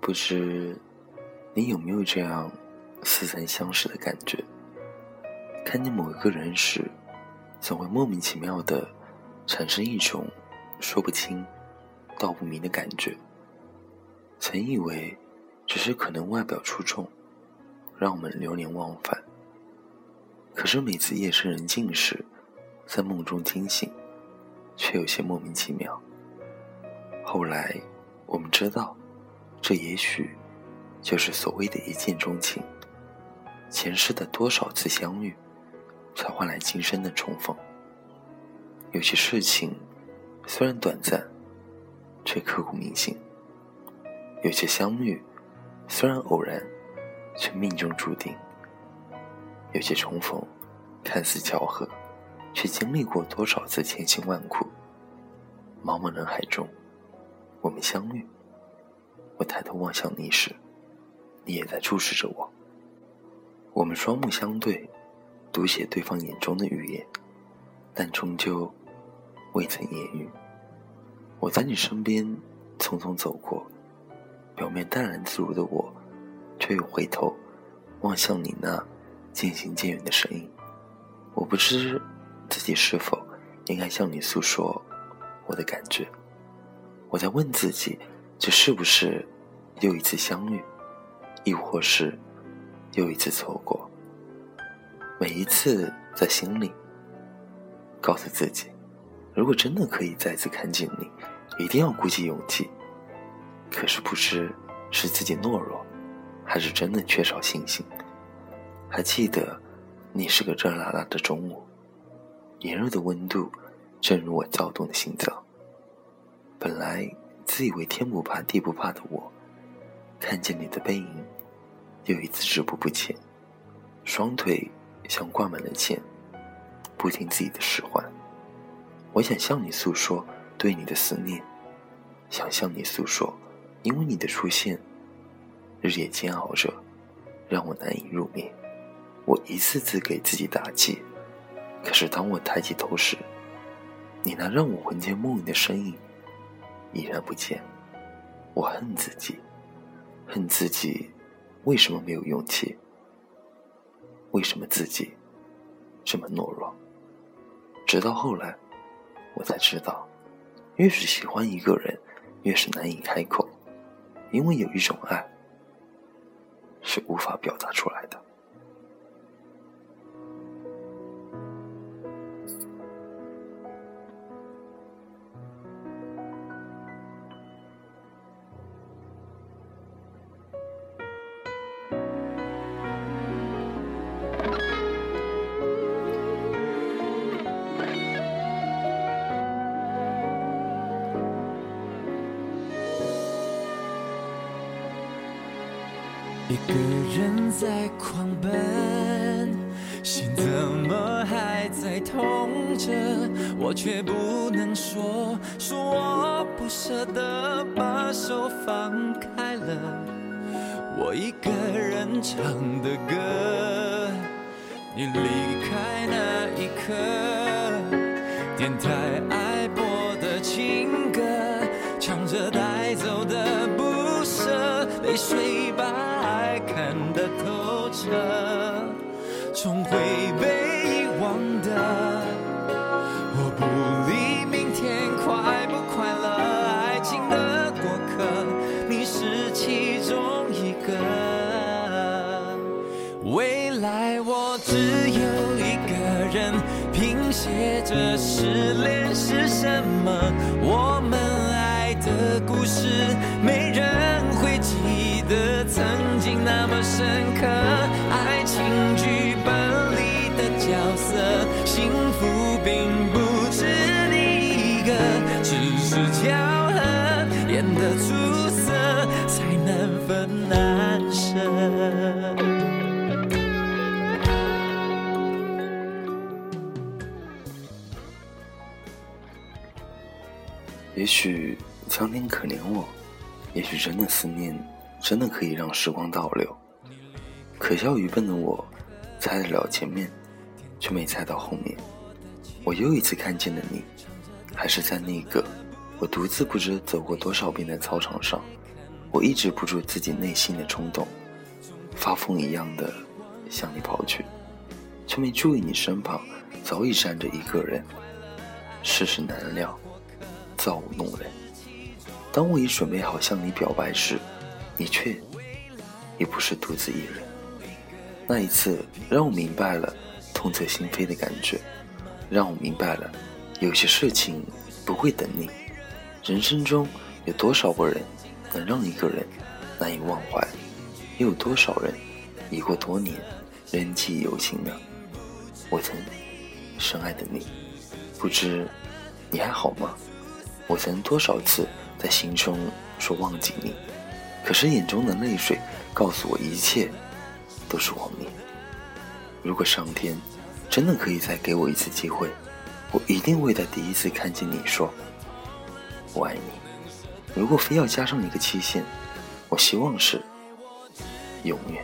不知你有没有这样似曾相识的感觉？看见某一个人时，总会莫名其妙的产生一种说不清、道不明的感觉。曾以为只是可能外表出众，让我们流连忘返。可是每次夜深人静时，在梦中惊醒，却有些莫名其妙。后来我们知道。这也许就是所谓的一见钟情。前世的多少次相遇，才换来今生的重逢。有些事情虽然短暂，却刻骨铭心；有些相遇虽然偶然，却命中注定；有些重逢看似巧合，却经历过多少次千辛万苦。茫茫人海中，我们相遇。我抬头望向你时，你也在注视着我。我们双目相对，读写对方眼中的语言，但终究未曾言语。我在你身边匆匆走过，表面淡然自如的我，却又回头望向你那渐行渐远的身影。我不知自己是否应该向你诉说我的感觉。我在问自己，这是不是？又一次相遇，亦或是又一次错过。每一次在心里告诉自己，如果真的可以再次看见你，一定要鼓起勇气。可是不知是自己懦弱，还是真的缺少信心。还记得，你是个热辣辣的中午，炎热的温度正如我躁动的心脏。本来自以为天不怕地不怕的我。看见你的背影，又一次止步不前，双腿像挂满了剑，不听自己的使唤。我想向你诉说对你的思念，想向你诉说，因为你的出现，日夜煎熬着，让我难以入眠。我一次次给自己打气，可是当我抬起头时，你那让我魂牵梦萦的身影已然不见。我恨自己。恨自己为什么没有勇气？为什么自己这么懦弱？直到后来，我才知道，越是喜欢一个人，越是难以开口，因为有一种爱是无法表达出来的。一个人在狂奔，心怎么还在痛着？我却不能说，说我不舍得把手放开了。我一个人唱的歌，你离开那一刻，电台爱播的情歌，唱着带走的不舍，泪水把。看得透彻，终会被遗忘的。我不理明天快不快乐，爱情的过客，你是其中一个。未来我只有一个人，拼写着失恋是什么，我们爱的故事，没人会记得曾。那么深刻，爱情剧本里的角色，幸福并不止你一个，只是巧合，演得出色，才难分难舍。也许苍天可怜我，也许真的思念，真的可以让时光倒流。可笑愚笨的我，猜得了前面，却没猜到后面。我又一次看见了你，还是在那个我独自不知走过多少遍的操场上。我抑制不住自己内心的冲动，发疯一样的向你跑去，却没注意你身旁早已站着一个人。世事难料，造物弄人。当我已准备好向你表白时，你却也不是独自一人。那一次，让我明白了痛彻心扉的感觉，让我明白了有些事情不会等你。人生中有多少个人？能让一个人难以忘怀，又有多少人已过多年仍记忆犹新呢？我曾深爱的你，不知你还好吗？我曾多少次在心中说忘记你，可是眼中的泪水告诉我一切都是妄念。如果上天真的可以再给我一次机会，我一定会在第一次看见你说我爱你。如果非要加上一个期限，我希望是永远。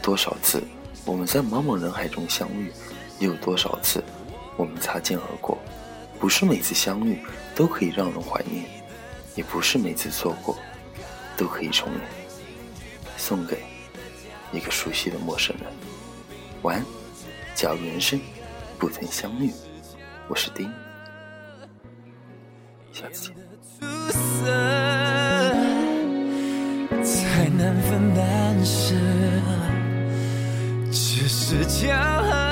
多少次我们在茫茫人海中相遇，又有多少次我们擦肩而过？不是每次相遇都可以让人怀念，也不是每次错过都可以重演。送给一个熟悉的陌生人。晚安。假如人生不曾相遇，我是丁，下次见。色才难分难舍，只是骄傲。